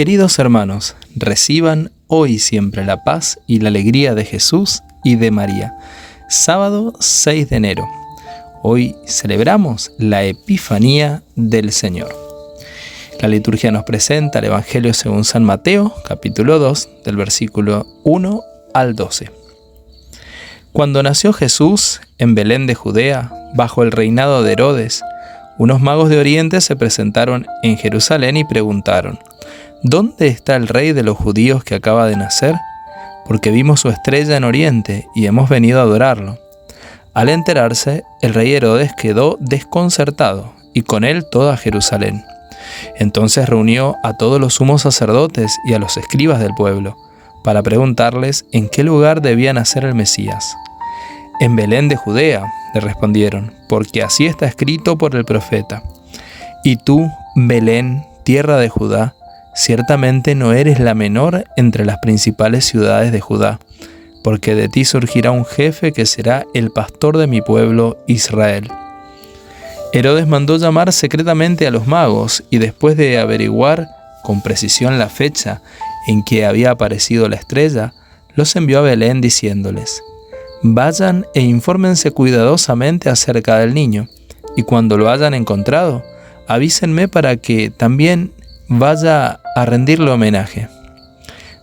Queridos hermanos, reciban hoy siempre la paz y la alegría de Jesús y de María. Sábado 6 de enero. Hoy celebramos la Epifanía del Señor. La liturgia nos presenta el Evangelio según San Mateo, capítulo 2, del versículo 1 al 12. Cuando nació Jesús en Belén de Judea, bajo el reinado de Herodes, unos magos de Oriente se presentaron en Jerusalén y preguntaron, ¿Dónde está el rey de los judíos que acaba de nacer? Porque vimos su estrella en Oriente y hemos venido a adorarlo. Al enterarse, el rey Herodes quedó desconcertado y con él toda Jerusalén. Entonces reunió a todos los sumos sacerdotes y a los escribas del pueblo, para preguntarles en qué lugar debía nacer el Mesías. En Belén de Judea, le respondieron, porque así está escrito por el profeta. Y tú, Belén, tierra de Judá, Ciertamente no eres la menor entre las principales ciudades de Judá, porque de ti surgirá un jefe que será el pastor de mi pueblo Israel. Herodes mandó llamar secretamente a los magos y después de averiguar con precisión la fecha en que había aparecido la estrella, los envió a Belén diciéndoles, Vayan e infórmense cuidadosamente acerca del niño, y cuando lo hayan encontrado, avísenme para que también vaya a rendirle homenaje.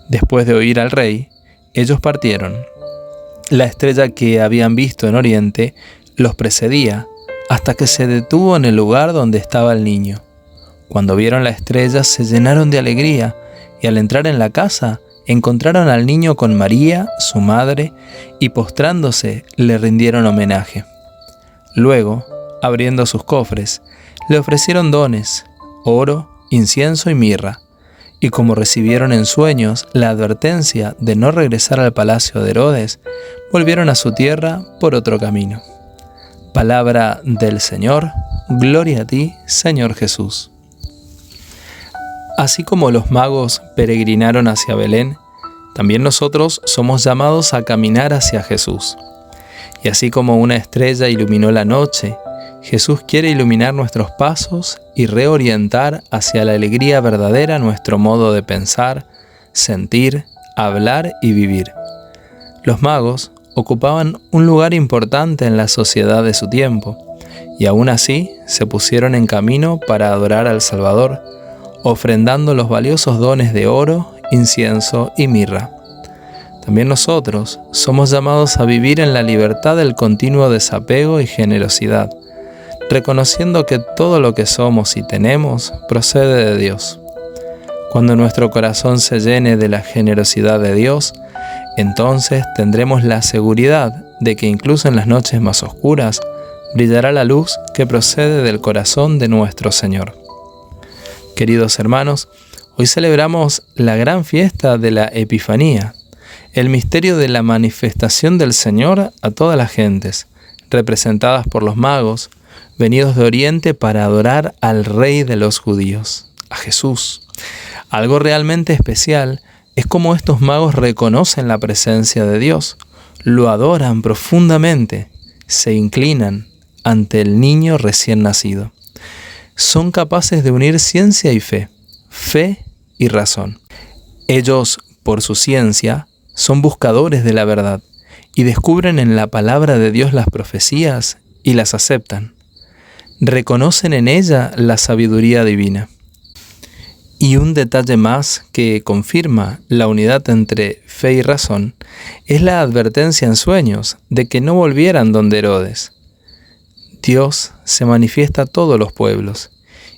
Después de oír al rey, ellos partieron. La estrella que habían visto en Oriente los precedía hasta que se detuvo en el lugar donde estaba el niño. Cuando vieron la estrella se llenaron de alegría y al entrar en la casa encontraron al niño con María, su madre, y postrándose le rindieron homenaje. Luego, abriendo sus cofres, le ofrecieron dones, oro, incienso y mirra, y como recibieron en sueños la advertencia de no regresar al palacio de Herodes, volvieron a su tierra por otro camino. Palabra del Señor, gloria a ti, Señor Jesús. Así como los magos peregrinaron hacia Belén, también nosotros somos llamados a caminar hacia Jesús. Y así como una estrella iluminó la noche Jesús quiere iluminar nuestros pasos y reorientar hacia la alegría verdadera nuestro modo de pensar, sentir, hablar y vivir. Los magos ocupaban un lugar importante en la sociedad de su tiempo, y aún así se pusieron en camino para adorar al Salvador, ofrendando los valiosos dones de oro, incienso y mirra. También nosotros somos llamados a vivir en la libertad del continuo desapego y generosidad, reconociendo que todo lo que somos y tenemos procede de Dios. Cuando nuestro corazón se llene de la generosidad de Dios, entonces tendremos la seguridad de que incluso en las noches más oscuras brillará la luz que procede del corazón de nuestro Señor. Queridos hermanos, hoy celebramos la gran fiesta de la Epifanía, el misterio de la manifestación del Señor a todas las gentes, representadas por los magos, venidos de Oriente para adorar al Rey de los judíos, a Jesús. Algo realmente especial es como estos magos reconocen la presencia de Dios, lo adoran profundamente, se inclinan ante el niño recién nacido. Son capaces de unir ciencia y fe, fe y razón. Ellos, por su ciencia, son buscadores de la verdad y descubren en la palabra de Dios las profecías y las aceptan reconocen en ella la sabiduría divina. Y un detalle más que confirma la unidad entre fe y razón es la advertencia en sueños de que no volvieran donde Herodes. Dios se manifiesta a todos los pueblos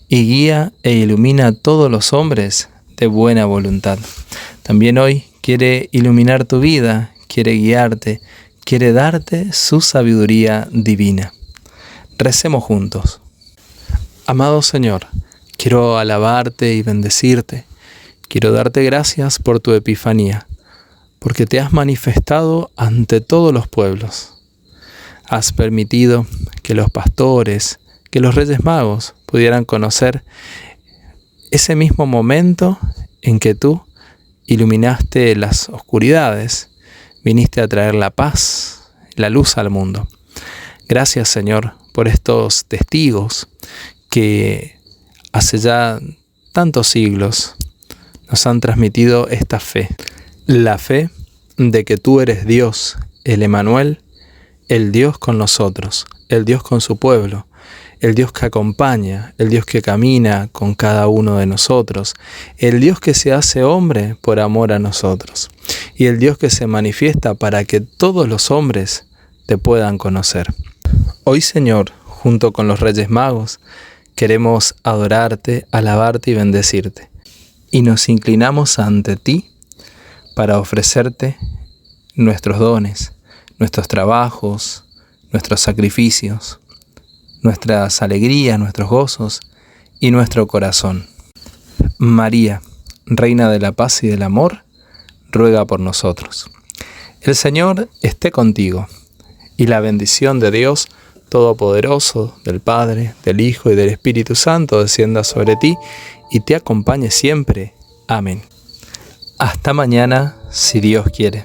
y guía e ilumina a todos los hombres de buena voluntad. También hoy quiere iluminar tu vida, quiere guiarte, quiere darte su sabiduría divina. Recemos juntos. Amado Señor, quiero alabarte y bendecirte. Quiero darte gracias por tu Epifanía, porque te has manifestado ante todos los pueblos. Has permitido que los pastores, que los reyes magos pudieran conocer ese mismo momento en que tú iluminaste las oscuridades, viniste a traer la paz, la luz al mundo. Gracias Señor por estos testigos que hace ya tantos siglos nos han transmitido esta fe. La fe de que tú eres Dios, el Emanuel, el Dios con nosotros, el Dios con su pueblo, el Dios que acompaña, el Dios que camina con cada uno de nosotros, el Dios que se hace hombre por amor a nosotros, y el Dios que se manifiesta para que todos los hombres te puedan conocer. Hoy, Señor, junto con los Reyes Magos, queremos adorarte, alabarte y bendecirte. Y nos inclinamos ante ti para ofrecerte nuestros dones, nuestros trabajos, nuestros sacrificios, nuestras alegrías, nuestros gozos y nuestro corazón. María, Reina de la Paz y del Amor, ruega por nosotros. El Señor esté contigo, y la bendición de Dios Todopoderoso, del Padre, del Hijo y del Espíritu Santo descienda sobre ti y te acompañe siempre. Amén. Hasta mañana, si Dios quiere.